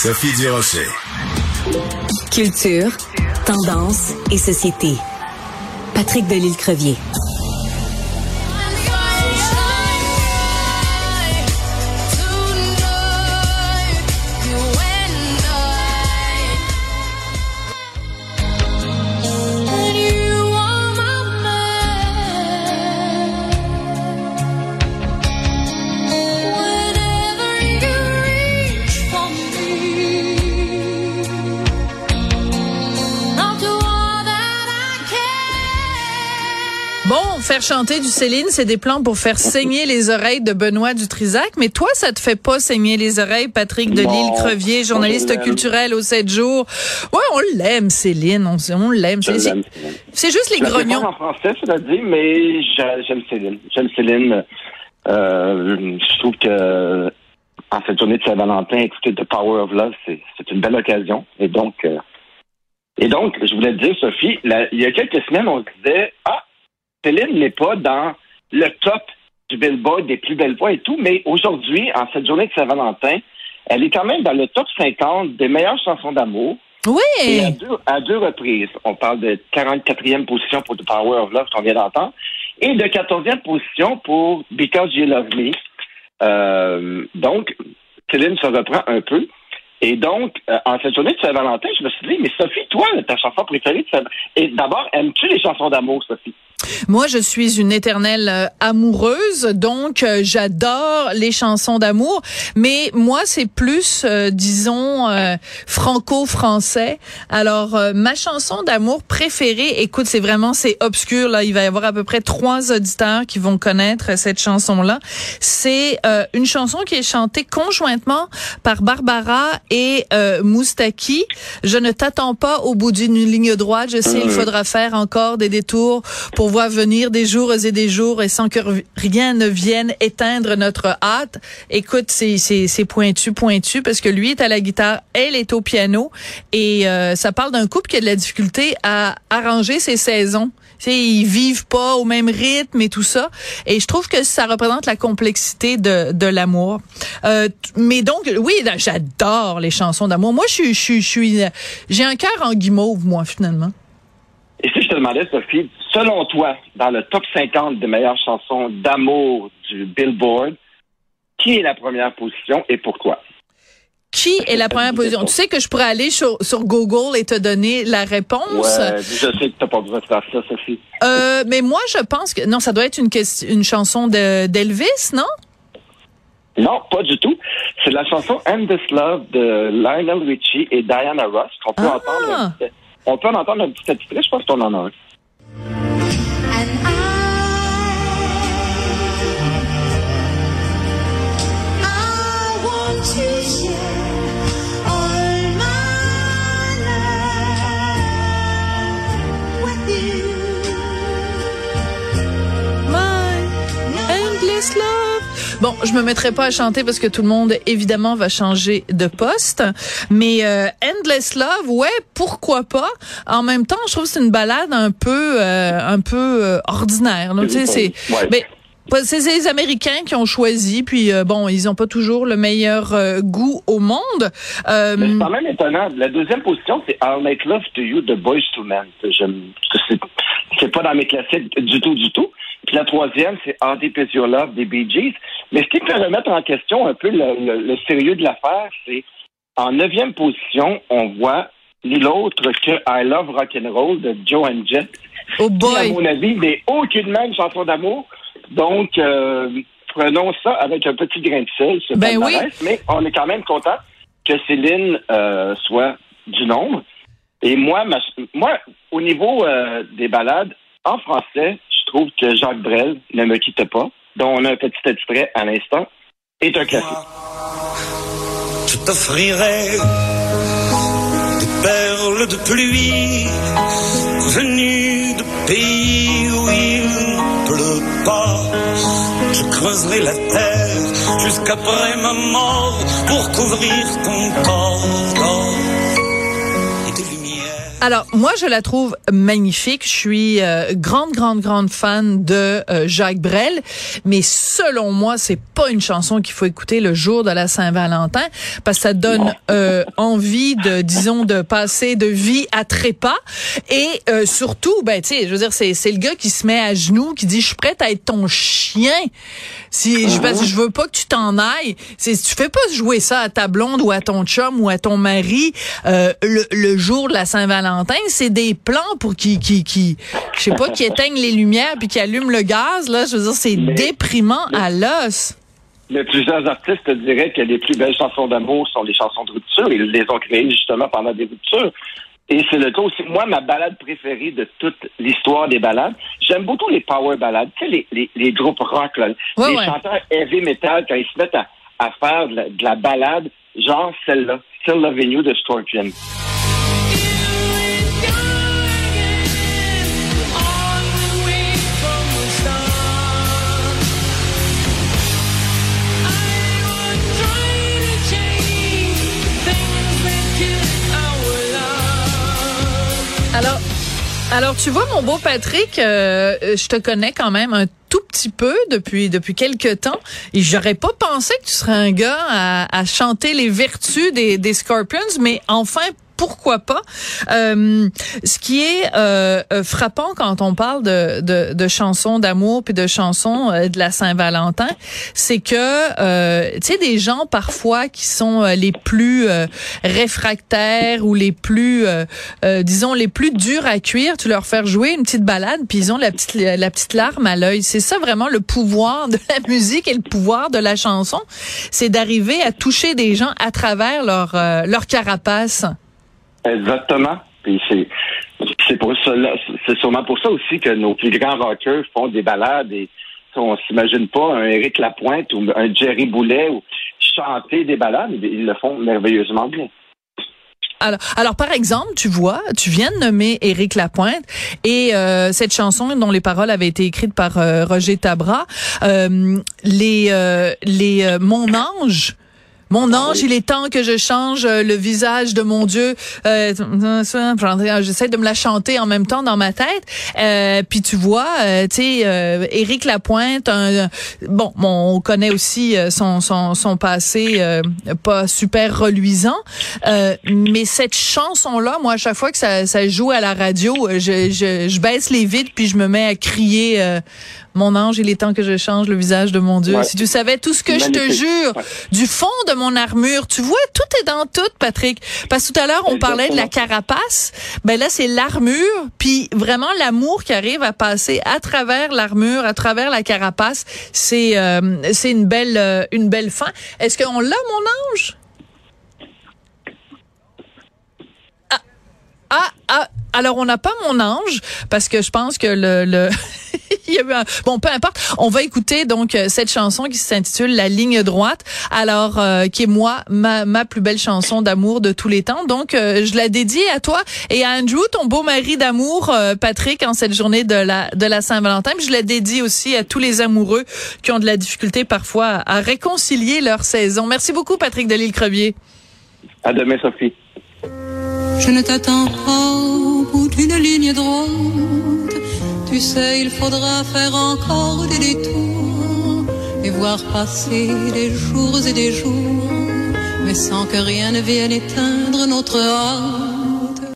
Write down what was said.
Sophie Durocher. Culture, tendance et société. Patrick Delisle-Crevier. Bon, faire chanter du Céline, c'est des plans pour faire saigner les oreilles de Benoît Dutrisac. Mais toi, ça te fait pas saigner les oreilles, Patrick de Non, crevier journaliste culturel au 7 jours. Ouais, on l'aime, Céline. On, on l'aime. C'est- juste les grognons. pas en français, cela dit, mais j'a- j'aime Céline. J'aime Céline. Euh, je trouve que en cette journée de Saint-Valentin, écouter The Power of Love, c'est une belle occasion. Et donc, euh, et donc, je voulais te dire, Sophie, il y a quelques semaines, on se disait, ah, Céline n'est pas dans le top du Billboard des plus belles voix et tout, mais aujourd'hui, en cette journée de Saint-Valentin, elle est quand même dans le top 50 des meilleures chansons d'amour. Et à Oui. deux, à deux reprises, on parle de 44e position pour The Power of Love qu'on vient d'entendre et de 14e position pour Because You Love Me. Euh, donc, Céline se reprend un peu. Et donc, euh, en cette journée de Saint-Valentin, je me suis dit, mais Sophie, toi, ta chanson préférée de Saint- Et d'abord, aimes-tu les chansons d'amour, Sophie? Moi, je suis une éternelle euh, amoureuse, donc euh, j'adore les chansons d'amour. Mais moi, c'est plus, euh, disons, euh, franco-français. Alors, euh, ma chanson d'amour préférée, écoute, c'est vraiment, c'est obscur. Là, il va y avoir à peu près trois auditeurs qui vont connaître cette chanson-là. C'est euh, une chanson qui est chantée conjointement par Barbara et euh, Moustaki. Je ne t'attends pas au bout d'une ligne droite. Je sais, il faudra faire encore des détours pour voir venir des jours et des jours et sans que rien ne vienne éteindre notre hâte. Écoute, c'est pointu pointu parce que lui est à la guitare, elle est au piano et euh, ça parle d'un couple qui a de la difficulté à arranger ses saisons. Tu sais, ils vivent pas au même rythme et tout ça. Et je trouve que ça représente la complexité de, de l'amour. Euh, mais donc, oui, j'adore les chansons d'amour. Moi, je suis, je suis, j'ai un cœur en guimauve, moi, finalement. Et si je te demandais, Sophie, selon toi, dans le top 50 des meilleures chansons d'amour du Billboard, qui est la première position et pourquoi? Qui est la première position? Tu sais que je pourrais aller sur, sur Google et te donner la réponse. Ouais, je sais que t'as pas besoin de faire ça, Sophie. Euh, mais moi, je pense que non, ça doit être une question, une chanson de d'Elvis, non? Non, pas du tout. C'est la chanson Endless Love de Lionel Richie et Diana Ross qu'on peut Ah! entendre. On peut en entendre un petit extrait, je pense qu'on en a un. Bon, je me mettrai pas à chanter parce que tout le monde évidemment va changer de poste, mais euh, Endless Love, ouais, pourquoi pas? En même temps, je trouve que c'est une balade un peu euh, un peu euh, ordinaire. Tu sais, c'est Ouais. mais pas- c'est c'est les Américains qui ont choisi, puis euh, bon, ils ont pas toujours le meilleur euh, goût au monde. Euh, c'est quand même étonnant. La deuxième position, c'est I'll Make Love to You de Boys to Men. C'est c'est pas dans mes classiques du tout, du tout. Puis la troisième, c'est How Deep Is Your Love des Bee Gees. Mais ce qui peut remettre en question un peu le, le- le sérieux de l'affaire, c'est en neuvième position, on voit l'autre que I Love Rock'n'Roll de Joe and Jet. oh qui, à boy. mon avis, n'est aucunement une chanson d'amour. Donc, euh, prenons ça avec un petit grain de sel, ce Ben oui. Mais on est quand même content que Céline euh, soit du nombre. Et moi, ma- moi au niveau euh, des balades, en français, je trouve que Jacques Brel ne me quitte pas, dont on a un petit extrait à l'instant, est un classique. Je t'offrirai des perles de pluie venues de pays où il ne pleut pas. Je creuserai la terre jusqu'après ma mort pour couvrir ton corps. Alors, moi, je la trouve magnifique. Je suis euh, grande, grande, grande fan de euh, Jacques Brel. Mais selon moi, c'est pas une chanson qu'il faut écouter le jour de la Saint-Valentin parce que ça donne euh, envie de, disons, de passer de vie à trépas. Et euh, surtout, ben, tu sais, je veux dire, c'est, c'est le gars qui se met à genoux, qui dit, je suis prête à être ton chien. Si, je, parce que je veux pas que tu t'en ailles. C'est, tu fais pas jouer ça à ta blonde ou à ton chum ou à ton mari euh, le, le jour de la Saint-Valentin. C'est des plans pour qui, qui, qui, je sais pas, qui éteignent les lumières puis qui allument le gaz. Là, je veux dire, c'est déprimant à l'os. Mais plusieurs artistes te diraient que les plus belles chansons d'amour sont les chansons de rupture. Ils les ont créées justement pendant des ruptures. Et c'est le cas aussi. Moi, ma balade préférée de toute l'histoire des balades, j'aime beaucoup les power ballades. Tu sais, les, les, les groupes rock, là. Ouais, les ouais. chanteurs heavy metal, quand ils se mettent à, à faire de la, de la balade, genre celle-là, Still Loving You de Scorpion. Alors, alors tu vois, mon beau Patrick, euh, je te connais quand même un tout petit peu depuis depuis quelques temps. Et j'aurais pas pensé que tu serais un gars à, chanter les vertus des Scorpions, mais enfin pourquoi pas Euh, Ce qui est euh, euh, frappant quand on parle de, de, de chansons d'amour puis de chansons euh, de la Saint-Valentin, c'est que euh, tu sais des gens parfois qui sont euh, les plus réfractaires ou les plus disons les plus durs à cuire, tu leur fais jouer une petite balade puis ils ont la petite la petite larme à l'œil. C'est ça vraiment le pouvoir de la musique et le pouvoir de la chanson, c'est d'arriver à toucher des gens à travers leur leur carapace. Exactement. C'est pour c'est sûrement pour ça aussi que nos plus grands rockers font des balades et on s'imagine pas un Éric Lapointe ou un Jerry Boulet ou chanter des balades, ils le font merveilleusement bien. Alors, alors par exemple, tu vois, tu viens de nommer Éric Lapointe et euh, cette chanson dont les paroles avaient été écrites par euh, Roger Tabra, euh, les les Mon ange. Mon ange, il est temps que je change euh, le visage de mon Dieu. Euh, J'essaie de me la chanter en même temps dans ma tête. Euh, puis tu vois, euh, tu sais, euh, Éric Lapointe, un, bon, on connaît aussi son, son, son passé euh, pas super reluisant. Euh, mais cette chanson-là, moi, à chaque fois que ça, ça joue à la radio, je, je, je baisse les vitres puis je me mets à crier euh, Mon ange, il est temps que je change le visage de mon Dieu. Ouais. Si tu savais tout ce que je te jure, Ouais. du fond de mon armure, tu vois, tout est dans tout, Patrick. Parce que tout à l'heure, on parlait de la carapace. Ben là, c'est l'armure, puis vraiment l'amour qui arrive à passer à travers l'armure, à travers la carapace. C'est euh, c'est une belle euh, une belle fin. Est-ce qu'on l'a, mon ange? Ah, ah, alors on n'a pas mon ange parce que je pense que le, le bon peu importe. On va écouter donc euh, cette chanson qui s'intitule La ligne droite. Alors euh, qui est moi ma, ma plus belle chanson d'amour de tous les temps. Donc euh, je la dédie à toi et à Andrew ton beau mari d'amour Patrick en cette journée de la de la Saint-Valentin. Je la dédie aussi à tous les amoureux qui ont de la difficulté parfois à, réconcilier leur saison. Merci beaucoup Patrick Delisle-Crevier. À demain, Sophie. Je ne t'attends pas au bout d'une ligne droite. Tu sais, il faudra faire encore des détours et voir passer des jours et des jours, mais sans que rien ne vienne éteindre notre âme.